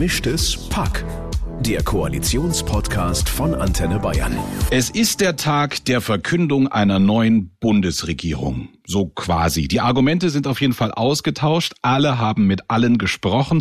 Gemischtes Pack. Der Koalitionspodcast von Antenne Bayern. Es ist der Tag der Verkündung einer neuen Bundesregierung. So quasi. Die Argumente sind auf jeden Fall ausgetauscht. Alle haben mit allen gesprochen.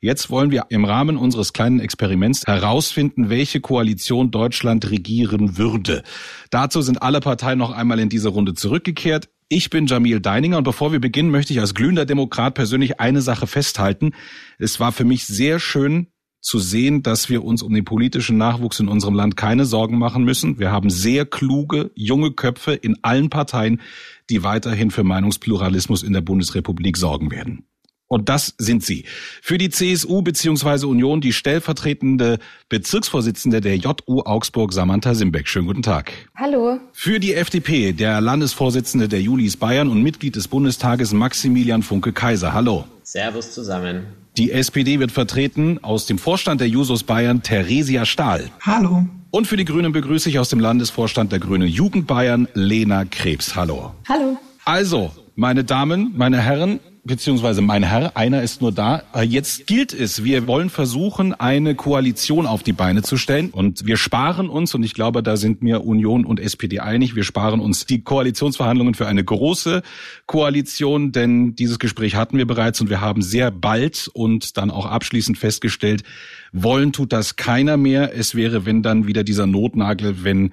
Jetzt wollen wir im Rahmen unseres kleinen Experiments herausfinden, welche Koalition Deutschland regieren würde. Dazu sind alle Parteien noch einmal in diese Runde zurückgekehrt. Ich bin Jamil Deininger und bevor wir beginnen, möchte ich als glühender Demokrat persönlich eine Sache festhalten. Es war für mich sehr schön zu sehen, dass wir uns um den politischen Nachwuchs in unserem Land keine Sorgen machen müssen. Wir haben sehr kluge, junge Köpfe in allen Parteien, die weiterhin für Meinungspluralismus in der Bundesrepublik sorgen werden. Und das sind sie. Für die CSU bzw. Union die stellvertretende Bezirksvorsitzende der JU Augsburg, Samantha Simbeck. Schönen guten Tag. Hallo. Für die FDP der Landesvorsitzende der Julis Bayern und Mitglied des Bundestages Maximilian Funke Kaiser. Hallo. Servus zusammen. Die SPD wird vertreten aus dem Vorstand der Jusos Bayern Theresia Stahl. Hallo. Und für die Grünen begrüße ich aus dem Landesvorstand der Grünen Jugend Bayern Lena Krebs. Hallo. Hallo. Also, meine Damen, meine Herren, beziehungsweise mein Herr, einer ist nur da. Äh, jetzt gilt es, wir wollen versuchen, eine Koalition auf die Beine zu stellen. Und wir sparen uns, und ich glaube, da sind mir Union und SPD einig, wir sparen uns die Koalitionsverhandlungen für eine große Koalition, denn dieses Gespräch hatten wir bereits und wir haben sehr bald und dann auch abschließend festgestellt, wollen tut das keiner mehr. Es wäre, wenn dann wieder dieser Notnagel, wenn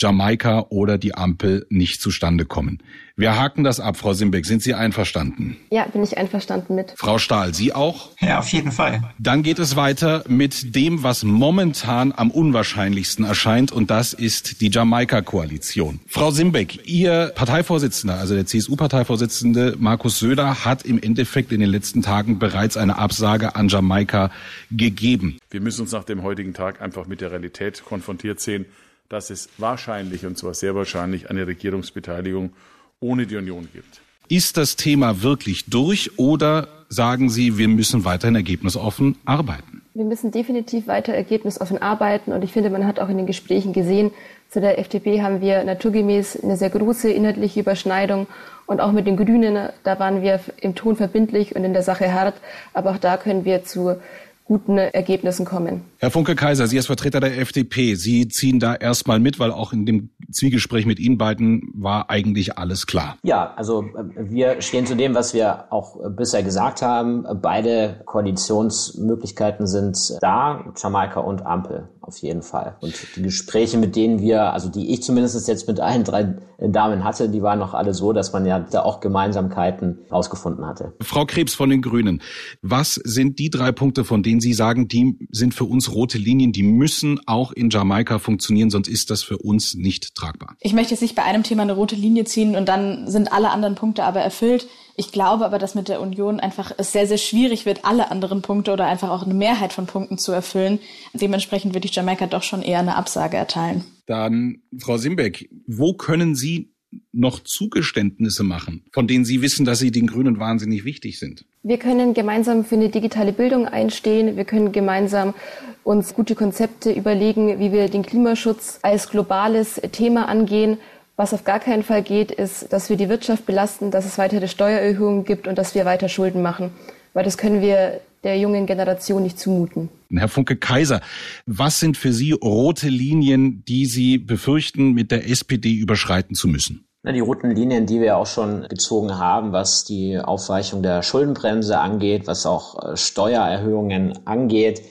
Jamaika oder die Ampel nicht zustande kommen. Wir haken das ab, Frau Simbeck. Sind Sie einverstanden? Ja, bin ich einverstanden mit. Frau Stahl, Sie auch? Ja, auf jeden Fall. Dann geht es weiter mit dem, was momentan am unwahrscheinlichsten erscheint, und das ist die Jamaika-Koalition. Frau Simbeck, Ihr Parteivorsitzender, also der CSU-Parteivorsitzende Markus Söder, hat im Endeffekt in den letzten Tagen bereits eine Absage an Jamaika gegeben. Wir müssen uns nach dem heutigen Tag einfach mit der Realität konfrontiert sehen dass es wahrscheinlich, und zwar sehr wahrscheinlich, eine Regierungsbeteiligung ohne die Union gibt. Ist das Thema wirklich durch oder sagen Sie, wir müssen weiterhin ergebnisoffen arbeiten? Wir müssen definitiv weiter ergebnisoffen arbeiten und ich finde, man hat auch in den Gesprächen gesehen, zu der FDP haben wir naturgemäß eine sehr große inhaltliche Überschneidung und auch mit den Grünen, da waren wir im Ton verbindlich und in der Sache hart, aber auch da können wir zu guten Ergebnissen kommen. Herr Funke-Kaiser, Sie als Vertreter der FDP, Sie ziehen da erstmal mit, weil auch in dem Zwiegespräch mit Ihnen beiden war eigentlich alles klar. Ja, also äh, wir stehen zu dem, was wir auch äh, bisher gesagt haben. Beide Koalitionsmöglichkeiten sind da, Jamaika und Ampel auf jeden Fall. Und die Gespräche, mit denen wir, also die ich zumindest jetzt mit allen drei Damen hatte, die waren noch alle so, dass man ja da auch Gemeinsamkeiten rausgefunden hatte. Frau Krebs von den Grünen, was sind die drei Punkte, von denen Sie sagen, die sind für uns rote Linien, die müssen auch in Jamaika funktionieren, sonst ist das für uns nicht tragbar? Ich möchte jetzt nicht bei einem Thema eine rote Linie ziehen und dann sind alle anderen Punkte aber erfüllt. Ich glaube aber, dass mit der Union einfach es sehr, sehr schwierig wird, alle anderen Punkte oder einfach auch eine Mehrheit von Punkten zu erfüllen. Dementsprechend würde ich Jamaika doch schon eher eine Absage erteilen. Dann, Frau Simbeck, wo können Sie noch Zugeständnisse machen, von denen Sie wissen, dass sie den Grünen wahnsinnig wichtig sind? Wir können gemeinsam für eine digitale Bildung einstehen. Wir können gemeinsam uns gute Konzepte überlegen, wie wir den Klimaschutz als globales Thema angehen. Was auf gar keinen Fall geht, ist, dass wir die Wirtschaft belasten, dass es weitere Steuererhöhungen gibt und dass wir weiter Schulden machen. Weil das können wir der jungen Generation nicht zumuten. Herr Funke Kaiser, was sind für Sie rote Linien, die Sie befürchten, mit der SPD überschreiten zu müssen? Na, die roten Linien, die wir auch schon gezogen haben, was die Aufweichung der Schuldenbremse angeht, was auch äh, Steuererhöhungen angeht.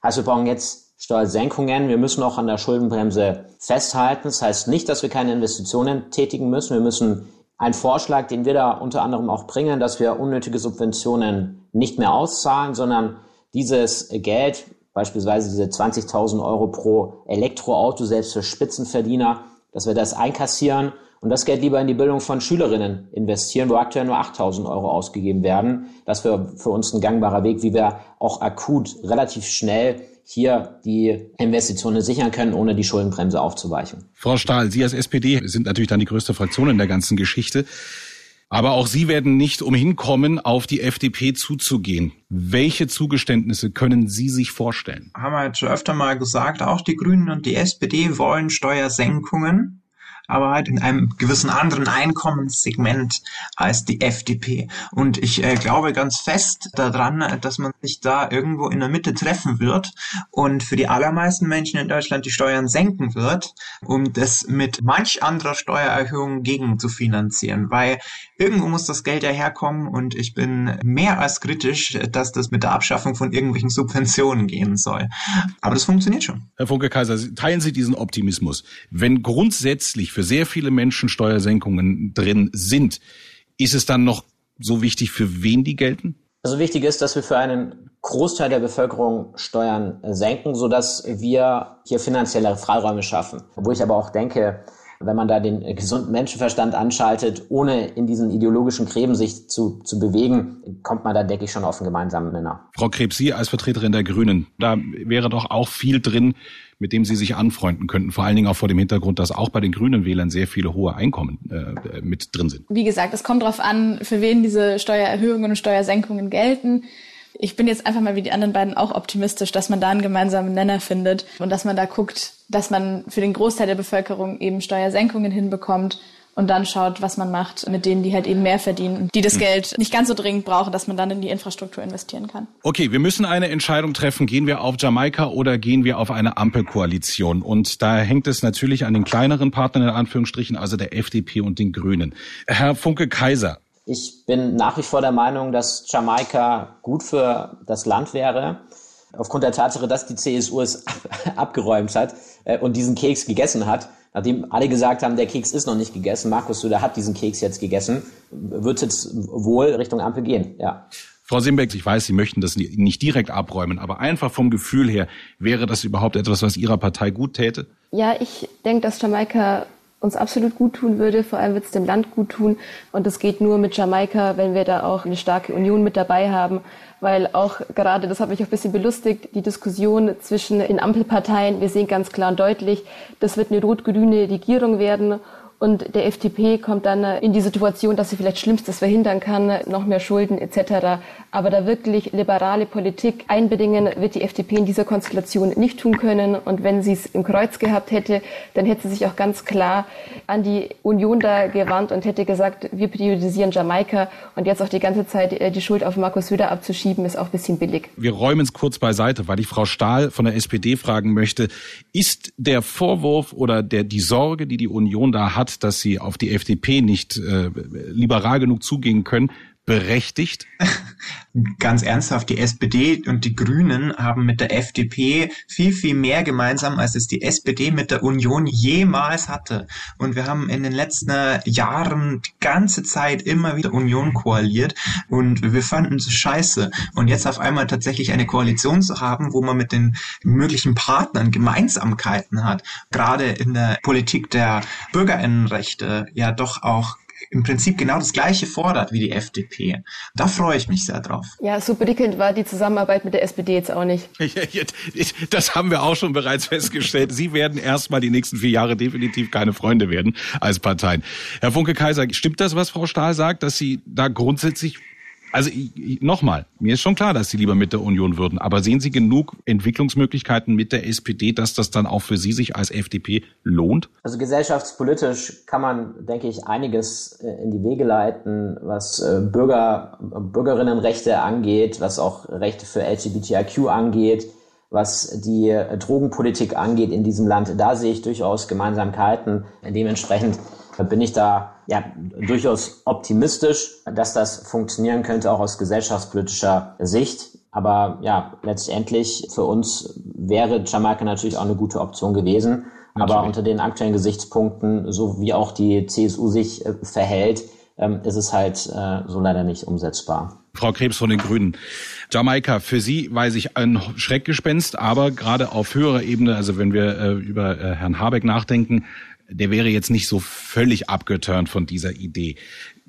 Also wir brauchen jetzt Steuersenkungen. Wir müssen auch an der Schuldenbremse festhalten. Das heißt nicht, dass wir keine Investitionen tätigen müssen. Wir müssen einen Vorschlag, den wir da unter anderem auch bringen, dass wir unnötige Subventionen nicht mehr auszahlen, sondern dieses Geld, beispielsweise diese 20.000 Euro pro Elektroauto, selbst für Spitzenverdiener, dass wir das einkassieren und das Geld lieber in die Bildung von Schülerinnen investieren, wo aktuell nur 8.000 Euro ausgegeben werden. Das wäre für uns ein gangbarer Weg, wie wir auch akut relativ schnell hier die Investitionen sichern können, ohne die Schuldenbremse aufzuweichen. Frau Stahl, Sie als SPD sind natürlich dann die größte Fraktion in der ganzen Geschichte. Aber auch Sie werden nicht umhin kommen, auf die FDP zuzugehen. Welche Zugeständnisse können Sie sich vorstellen? Haben wir jetzt schon öfter mal gesagt, auch die Grünen und die SPD wollen Steuersenkungen. Aber halt in einem gewissen anderen Einkommenssegment als die FDP. Und ich äh, glaube ganz fest daran, dass man sich da irgendwo in der Mitte treffen wird und für die allermeisten Menschen in Deutschland die Steuern senken wird, um das mit manch anderer Steuererhöhung gegen zu finanzieren, weil irgendwo muss das Geld ja herkommen und ich bin mehr als kritisch, dass das mit der Abschaffung von irgendwelchen Subventionen gehen soll. Aber das funktioniert schon. Herr Funke Kaiser, teilen Sie diesen Optimismus. Wenn grundsätzlich für sehr viele Menschen Steuersenkungen drin sind, ist es dann noch so wichtig, für wen die gelten? Also wichtig ist, dass wir für einen Großteil der Bevölkerung Steuern senken, sodass wir hier finanzielle Freiräume schaffen. Obwohl ich aber auch denke, wenn man da den gesunden Menschenverstand anschaltet, ohne in diesen ideologischen Gräben sich zu, zu bewegen, kommt man da, denke ich, schon auf einen gemeinsamen Nenner. Frau Krebs, Sie als Vertreterin der Grünen, da wäre doch auch viel drin, mit dem Sie sich anfreunden könnten. Vor allen Dingen auch vor dem Hintergrund, dass auch bei den grünen Wählern sehr viele hohe Einkommen äh, mit drin sind. Wie gesagt, es kommt darauf an, für wen diese Steuererhöhungen und Steuersenkungen gelten. Ich bin jetzt einfach mal wie die anderen beiden auch optimistisch, dass man da einen gemeinsamen Nenner findet und dass man da guckt, dass man für den Großteil der Bevölkerung eben Steuersenkungen hinbekommt und dann schaut, was man macht mit denen, die halt eben mehr verdienen und die das hm. Geld nicht ganz so dringend brauchen, dass man dann in die Infrastruktur investieren kann. Okay, wir müssen eine Entscheidung treffen. Gehen wir auf Jamaika oder gehen wir auf eine Ampelkoalition? Und da hängt es natürlich an den kleineren Partnern in Anführungsstrichen, also der FDP und den Grünen. Herr Funke Kaiser, ich bin nach wie vor der Meinung, dass Jamaika gut für das Land wäre. Aufgrund der Tatsache, dass die CSU es abgeräumt hat äh, und diesen Keks gegessen hat, nachdem alle gesagt haben, der Keks ist noch nicht gegessen, Markus Söder hat diesen Keks jetzt gegessen, wird es wohl Richtung Ampel gehen, ja. Frau Simbeck, ich weiß, Sie möchten das nicht direkt abräumen, aber einfach vom Gefühl her, wäre das überhaupt etwas, was Ihrer Partei gut täte? Ja, ich denke, dass Jamaika uns absolut gut tun würde. Vor allem wird es dem Land gut tun. Und das geht nur mit Jamaika, wenn wir da auch eine starke Union mit dabei haben. Weil auch gerade, das hat mich auch ein bisschen belustigt, die Diskussion zwischen den Ampelparteien, wir sehen ganz klar und deutlich, das wird eine rot-grüne Regierung werden. Und der FDP kommt dann äh, in die Situation, dass sie vielleicht Schlimmstes verhindern kann, noch mehr Schulden etc. Aber da wirklich liberale Politik einbedingen, wird die FDP in dieser Konstellation nicht tun können. Und wenn sie es im Kreuz gehabt hätte, dann hätte sie sich auch ganz klar an die Union da gewandt und hätte gesagt, wir priorisieren Jamaika. Und jetzt auch die ganze Zeit äh, die Schuld auf Markus Söder abzuschieben, ist auch ein bisschen billig. Wir räumen es kurz beiseite, weil ich Frau Stahl von der SPD fragen möchte. Ist der Vorwurf oder der, die Sorge, die die Union da hat, hat, dass sie auf die FDP nicht äh, liberal genug zugehen können, berechtigt? Ganz ernsthaft, die SPD und die Grünen haben mit der FDP viel, viel mehr gemeinsam, als es die SPD mit der Union jemals hatte. Und wir haben in den letzten Jahren die ganze Zeit immer wieder Union koaliert und wir fanden es scheiße. Und jetzt auf einmal tatsächlich eine Koalition zu haben, wo man mit den möglichen Partnern Gemeinsamkeiten hat, gerade in der Politik der Bürgerinnenrechte ja doch auch im Prinzip genau das Gleiche fordert wie die FDP. Da freue ich mich sehr drauf. Ja, so prickelnd war die Zusammenarbeit mit der SPD jetzt auch nicht. Das haben wir auch schon bereits festgestellt. Sie werden erstmal die nächsten vier Jahre definitiv keine Freunde werden als Parteien. Herr Funke Kaiser, stimmt das, was Frau Stahl sagt, dass Sie da grundsätzlich also nochmal, mir ist schon klar, dass Sie lieber mit der Union würden, aber sehen Sie genug Entwicklungsmöglichkeiten mit der SPD, dass das dann auch für Sie sich als FDP lohnt? Also gesellschaftspolitisch kann man, denke ich, einiges äh, in die Wege leiten, was äh, Bürger, Bürgerinnenrechte angeht, was auch Rechte für LGBTIQ angeht, was die äh, Drogenpolitik angeht in diesem Land. Da sehe ich durchaus Gemeinsamkeiten. Dementsprechend bin ich da ja durchaus optimistisch, dass das funktionieren könnte, auch aus gesellschaftspolitischer Sicht. Aber ja, letztendlich für uns wäre Jamaika natürlich auch eine gute Option gewesen. Natürlich. Aber unter den aktuellen Gesichtspunkten, so wie auch die CSU sich äh, verhält, ähm, ist es halt äh, so leider nicht umsetzbar. Frau Krebs von den Grünen. Jamaika, für Sie weiß ich ein Schreckgespenst, aber gerade auf höherer Ebene, also wenn wir äh, über äh, Herrn Habeck nachdenken, der wäre jetzt nicht so völlig abgeturnt von dieser Idee.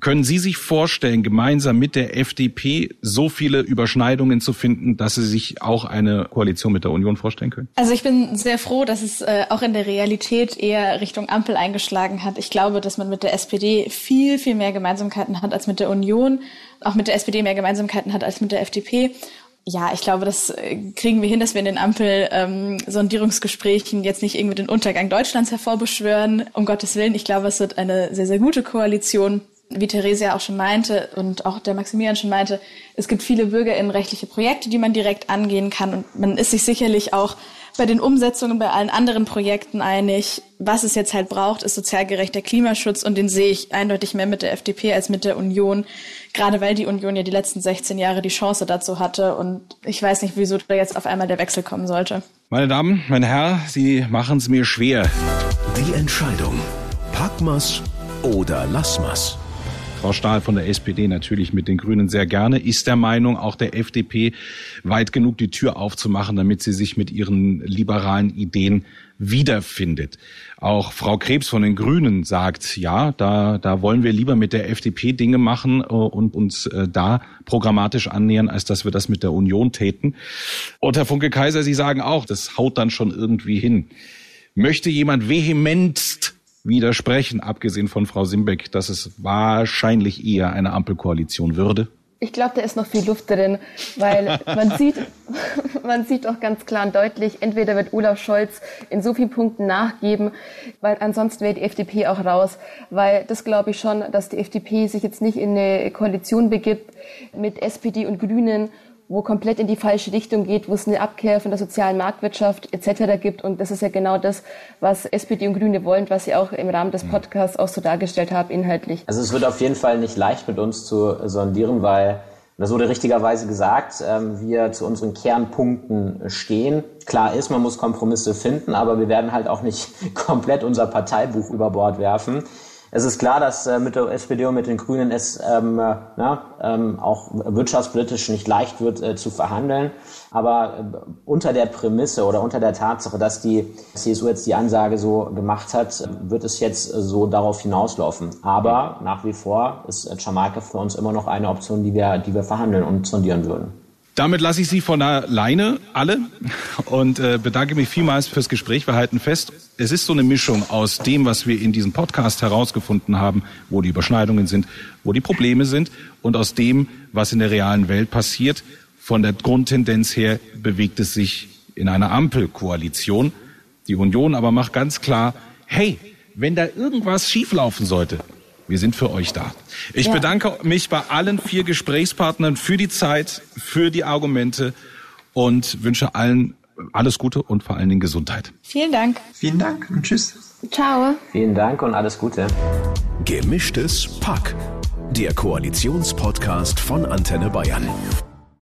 Können Sie sich vorstellen, gemeinsam mit der FDP so viele Überschneidungen zu finden, dass Sie sich auch eine Koalition mit der Union vorstellen können? Also ich bin sehr froh, dass es äh, auch in der Realität eher Richtung Ampel eingeschlagen hat. Ich glaube, dass man mit der SPD viel, viel mehr Gemeinsamkeiten hat als mit der Union, auch mit der SPD mehr Gemeinsamkeiten hat als mit der FDP. Ja, ich glaube, das äh, kriegen wir hin, dass wir in den Ampel-Sondierungsgesprächen ähm, jetzt nicht irgendwie den Untergang Deutschlands hervorbeschwören. Um Gottes Willen, ich glaube, es wird eine sehr, sehr gute Koalition. Wie Theresia auch schon meinte und auch der Maximilian schon meinte, es gibt viele bürgerinnenrechtliche Projekte, die man direkt angehen kann und man ist sich sicherlich auch bei den Umsetzungen bei allen anderen Projekten einig. Was es jetzt halt braucht, ist sozial gerechter Klimaschutz und den sehe ich eindeutig mehr mit der FDP als mit der Union, gerade weil die Union ja die letzten 16 Jahre die Chance dazu hatte und ich weiß nicht, wieso da jetzt auf einmal der Wechsel kommen sollte. Meine Damen, mein Herr, Sie machen es mir schwer. Die Entscheidung. Packmas oder Lassmas? Frau Stahl von der SPD natürlich mit den Grünen sehr gerne, ist der Meinung, auch der FDP weit genug die Tür aufzumachen, damit sie sich mit ihren liberalen Ideen wiederfindet. Auch Frau Krebs von den Grünen sagt, ja, da, da wollen wir lieber mit der FDP Dinge machen äh, und uns äh, da programmatisch annähern, als dass wir das mit der Union täten. Und Herr Funke Kaiser, Sie sagen auch, das haut dann schon irgendwie hin. Möchte jemand vehement widersprechen, abgesehen von Frau Simbeck, dass es wahrscheinlich eher eine Ampelkoalition würde? Ich glaube, da ist noch viel Luft drin, weil man sieht, man sieht auch ganz klar und deutlich, entweder wird Olaf Scholz in so vielen Punkten nachgeben, weil ansonsten wäre die FDP auch raus. Weil das glaube ich schon, dass die FDP sich jetzt nicht in eine Koalition begibt mit SPD und Grünen wo komplett in die falsche Richtung geht, wo es eine Abkehr von der sozialen Marktwirtschaft etc. gibt. Und das ist ja genau das, was SPD und Grüne wollen, was sie auch im Rahmen des Podcasts auch so dargestellt haben, inhaltlich. Also es wird auf jeden Fall nicht leicht mit uns zu sondieren, weil das wurde richtigerweise gesagt, ähm, wir zu unseren Kernpunkten stehen. Klar ist, man muss Kompromisse finden, aber wir werden halt auch nicht komplett unser Parteibuch über Bord werfen. Es ist klar, dass äh, mit der SPD und mit den Grünen es ähm, äh, na, ähm, auch wirtschaftspolitisch nicht leicht wird äh, zu verhandeln. Aber äh, unter der Prämisse oder unter der Tatsache, dass die CSU jetzt die Ansage so gemacht hat, wird es jetzt äh, so darauf hinauslaufen. Aber nach wie vor ist äh, Jamaika für uns immer noch eine Option, die wir, die wir verhandeln und sondieren würden. Damit lasse ich Sie von alleine alle und äh, bedanke mich vielmals fürs Gespräch. Wir halten fest, es ist so eine Mischung aus dem, was wir in diesem Podcast herausgefunden haben, wo die Überschneidungen sind, wo die Probleme sind und aus dem, was in der realen Welt passiert. Von der Grundtendenz her bewegt es sich in einer Ampelkoalition. Die Union aber macht ganz klar, hey, wenn da irgendwas schieflaufen sollte, wir sind für euch da. Ich ja. bedanke mich bei allen vier Gesprächspartnern für die Zeit, für die Argumente und wünsche allen alles Gute und vor allen Dingen Gesundheit. Vielen Dank. Vielen Dank und tschüss. Ciao. Vielen Dank und alles Gute. Gemischtes Pack. Der Koalitionspodcast von Antenne Bayern.